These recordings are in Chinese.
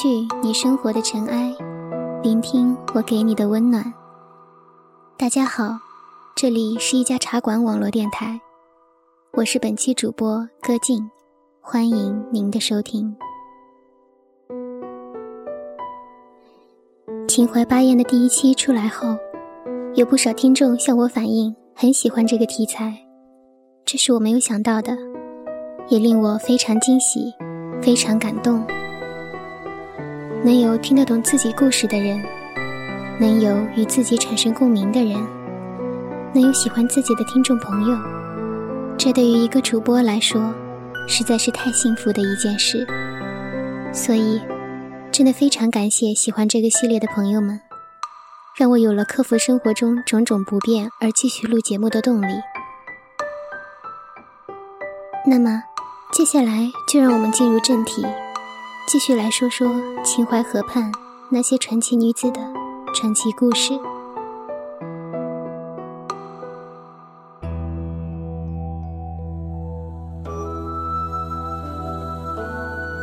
去你生活的尘埃，聆听我给你的温暖。大家好，这里是一家茶馆网络电台，我是本期主播歌静，欢迎您的收听。情怀八艳的第一期出来后，有不少听众向我反映，很喜欢这个题材，这是我没有想到的，也令我非常惊喜，非常感动。能有听得懂自己故事的人，能有与自己产生共鸣的人，能有喜欢自己的听众朋友，这对于一个主播来说，实在是太幸福的一件事。所以，真的非常感谢喜欢这个系列的朋友们，让我有了克服生活中种种不便而继续录节目的动力。那么，接下来就让我们进入正题。继续来说说秦淮河畔那些传奇女子的传奇故事。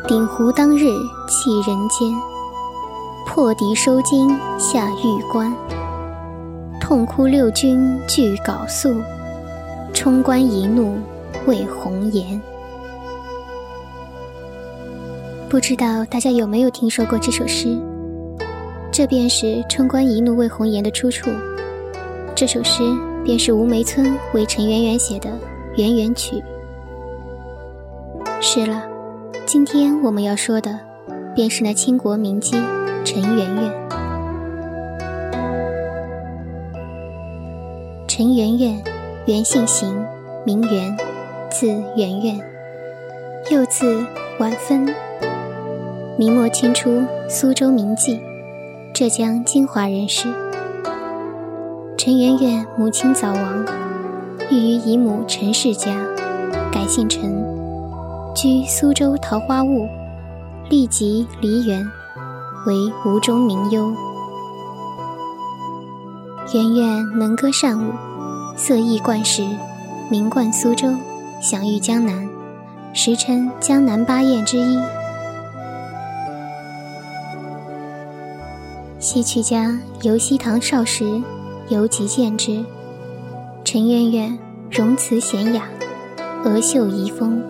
鼎湖当日弃人间，破敌收金下玉关。痛哭六军俱缟素，冲冠一怒为红颜。不知道大家有没有听说过这首诗？这便是“冲冠一怒为红颜”的出处。这首诗便是吴梅村为陈圆圆写的《圆圆曲》。是了，今天我们要说的，便是那倾国名妓陈圆圆。陈圆圆，原姓邢，名媛，字圆圆，又字婉芬。明末清初苏州名妓，浙江金华人士。陈圆圆母亲早亡，育于姨母陈氏家，改姓陈，居苏州桃花坞，立即梨园，为吴中名优。圆圆能歌善舞，色艺冠时，名冠苏州，享誉江南，时称江南八艳之一。戏曲家游西堂少时，游即见之。陈圆圆容辞娴雅，额秀遗风，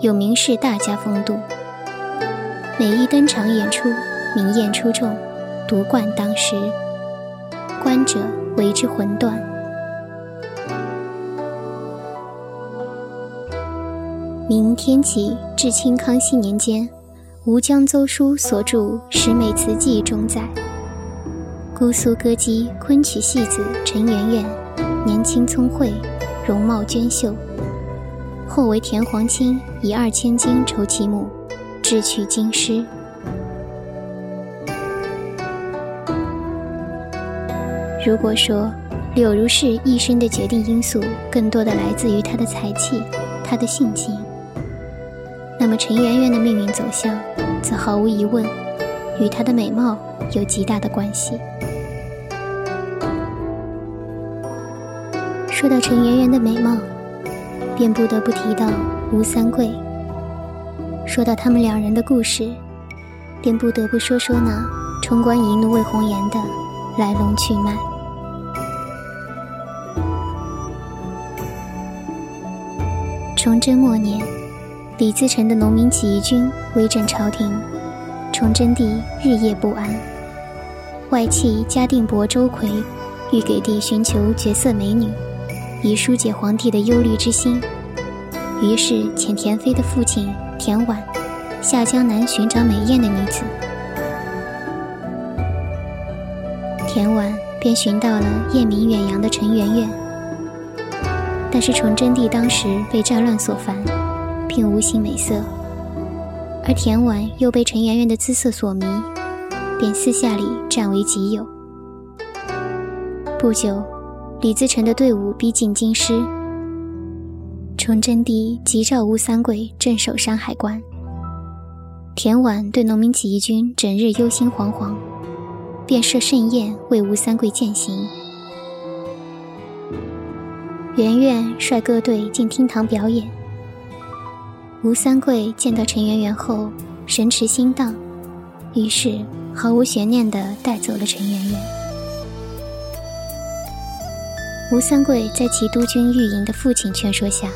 有名士大家风度。每一登场演出，名艳出众，独冠当时，观者为之魂断。明天启至清康熙年间，吴江邹书所著《十美词记》中载。姑苏歌姬昆曲戏子陈圆圆，年轻聪慧，容貌娟秀。后为田黄卿以二千金酬其母，志去京师。如果说柳如是一生的决定因素，更多的来自于她的才气、她的性情，那么陈圆圆的命运走向，则毫无疑问与她的美貌有极大的关系。说到陈圆圆的美貌，便不得不提到吴三桂。说到他们两人的故事，便不得不说说那“冲冠一怒为红颜”的来龙去脉。崇祯末年，李自成的农民起义军威震朝廷，崇祯帝日夜不安。外戚嘉定伯周奎欲给帝寻求绝色美女。以疏解皇帝的忧虑之心，于是遣田妃的父亲田婉下江南寻找美艳的女子。田婉便寻到了艳名远扬的陈圆圆，但是崇祯帝当时被战乱所烦，并无心美色，而田婉又被陈圆圆的姿色所迷，便私下里占为己有。不久。李自成的队伍逼近京师，崇祯帝急召吴三桂镇守山海关。田婉对农民起义军整日忧心惶惶，便设盛宴为吴三桂饯行。圆圆率各队进厅堂表演。吴三桂见到陈圆圆后，神驰心荡，于是毫无悬念地带走了陈圆圆。吴三桂在其督军御营的父亲劝说下，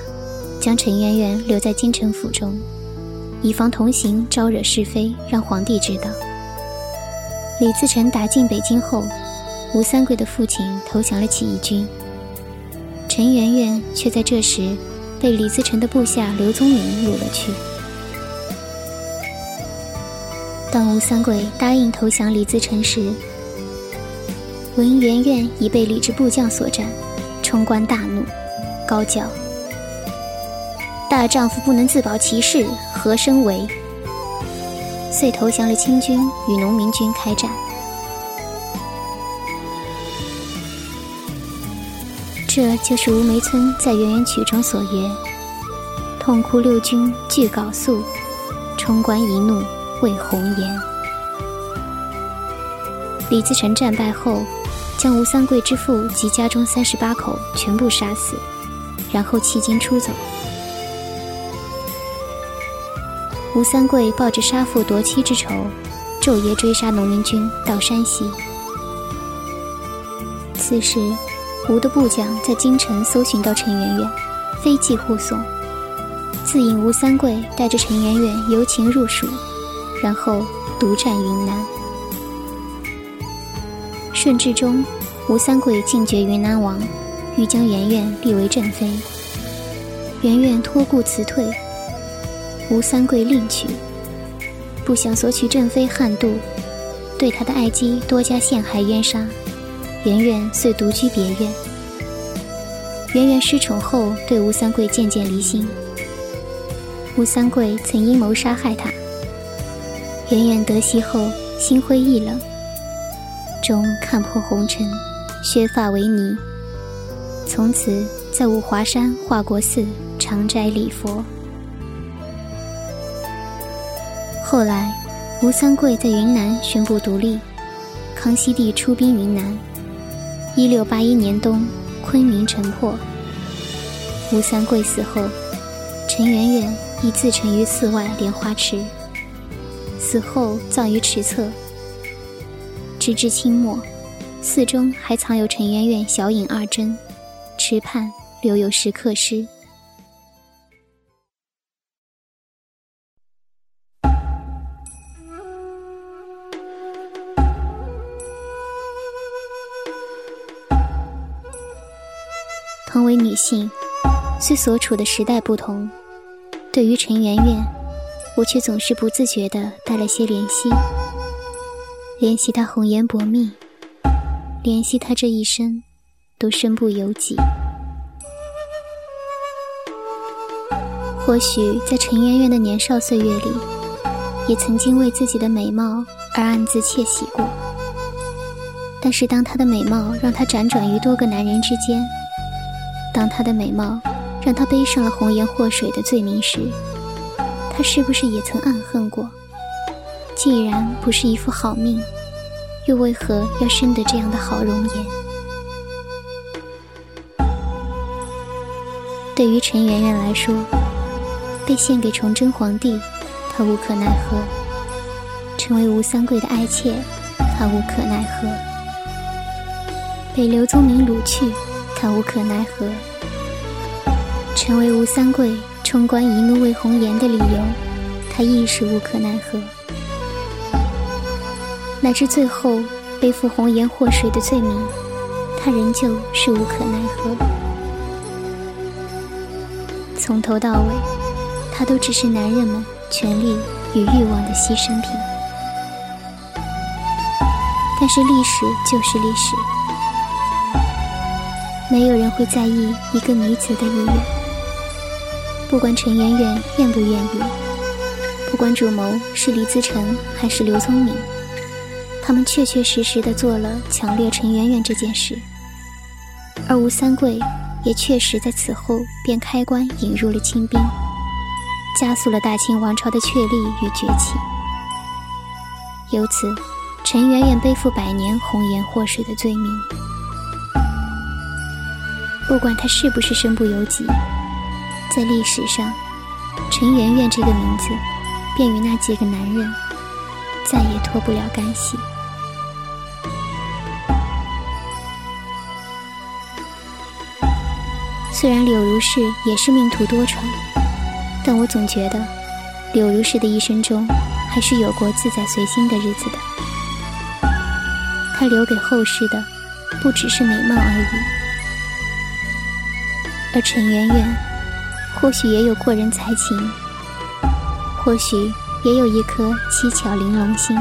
将陈圆圆留在京城府中，以防同行招惹是非，让皇帝知道。李自成打进北京后，吴三桂的父亲投降了起义军，陈圆圆却在这时被李自成的部下刘宗明掳了去。当吴三桂答应投降李自成时，闻圆圆已被李治部将所斩，冲冠大怒，高叫：“大丈夫不能自保其事，何生为？”遂投降了清军，与农民军开战。这就是吴梅村在《圆圆曲》中所言：“痛哭六军俱缟素，冲冠一怒为红颜。”李自成战败后，将吴三桂之父及家中三十八口全部杀死，然后弃京出走。吴三桂抱着杀父夺妻之仇，昼夜追杀农民军到山西。此时，吴的部将在京城搜寻到陈圆圆，飞骑护送，自引吴三桂带着陈圆圆由秦入蜀，然后独占云南。顺治中，吴三桂进爵云南王，欲将圆圆立为正妃。圆圆托故辞退。吴三桂另娶，不想索取正妃汉度，对他的爱姬多加陷害冤杀，圆圆遂独居别院。圆圆失宠后，对吴三桂渐渐离心。吴三桂曾阴谋杀害他，圆圆得悉后心灰意冷，中看破红尘，削发为尼，从此在五华山华国寺常斋礼佛。后来，吴三桂在云南宣布独立，康熙帝出兵云南。一六八一年冬，昆明城破。吴三桂死后，陈圆圆亦自沉于寺外莲花池，死后葬于池侧。直至清末，寺中还藏有陈圆圆小影二针，池畔留有石刻诗。同为女性，虽所处的时代不同，对于陈圆圆，我却总是不自觉地带了些怜惜。怜惜她红颜薄命，怜惜她这一生都身不由己。或许在陈圆圆的年少岁月里，也曾经为自己的美貌而暗自窃喜过。但是当她的美貌让她辗转于多个男人之间，当她的美貌让她背上了红颜祸水的罪名时，她是不是也曾暗恨过？既然不是一副好命，又为何要生得这样的好容颜？对于陈圆圆来说，被献给崇祯皇帝，她无可奈何；成为吴三桂的爱妾，她无可奈何；被刘宗明掳去。他无可奈何，成为吴三桂冲冠一怒为红颜的理由，他亦是无可奈何。乃至最后背负红颜祸水的罪名，他仍旧是无可奈何。从头到尾，他都只是男人们权力与欲望的牺牲品。但是历史就是历史。没有人会在意一个女子的意愿，不管陈圆圆愿不愿意，不管主谋是李自成还是刘聪明，他们确确实实的做了抢掠陈圆圆这件事，而吴三桂也确实在此后便开关引入了清兵，加速了大清王朝的确立与崛起。由此，陈圆圆背负百年红颜祸水的罪名。不管他是不是身不由己，在历史上，陈圆圆这个名字便与那几个男人再也。脱不了干系。虽然柳如是也是命途多舛，但我总觉得柳如是的一生中还是有过自在随心的日子的。她留给后世的不只是美貌而已，而陈圆圆或许也有过人才情，或许也有一颗七巧玲珑心，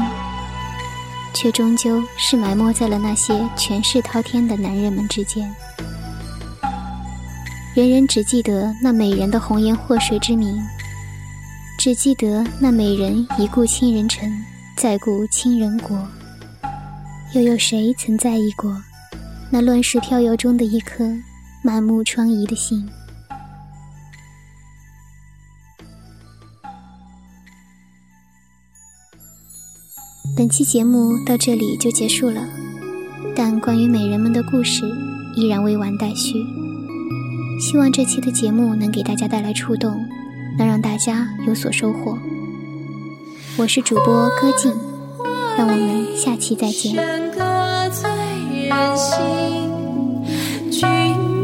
却终究是埋没在了那些权势滔天的男人们之间。人人只记得那美人的红颜祸水之名，只记得那美人一顾倾人城，再顾倾人国。又有谁曾在意过那乱世飘摇中的一颗满目疮痍的心？本期节目到这里就结束了，但关于美人们的故事依然未完待续。希望这期的节目能给大家带来触动，能让大家有所收获。我是主播歌静，让我们下期再见。君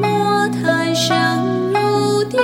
莫叹生如蝶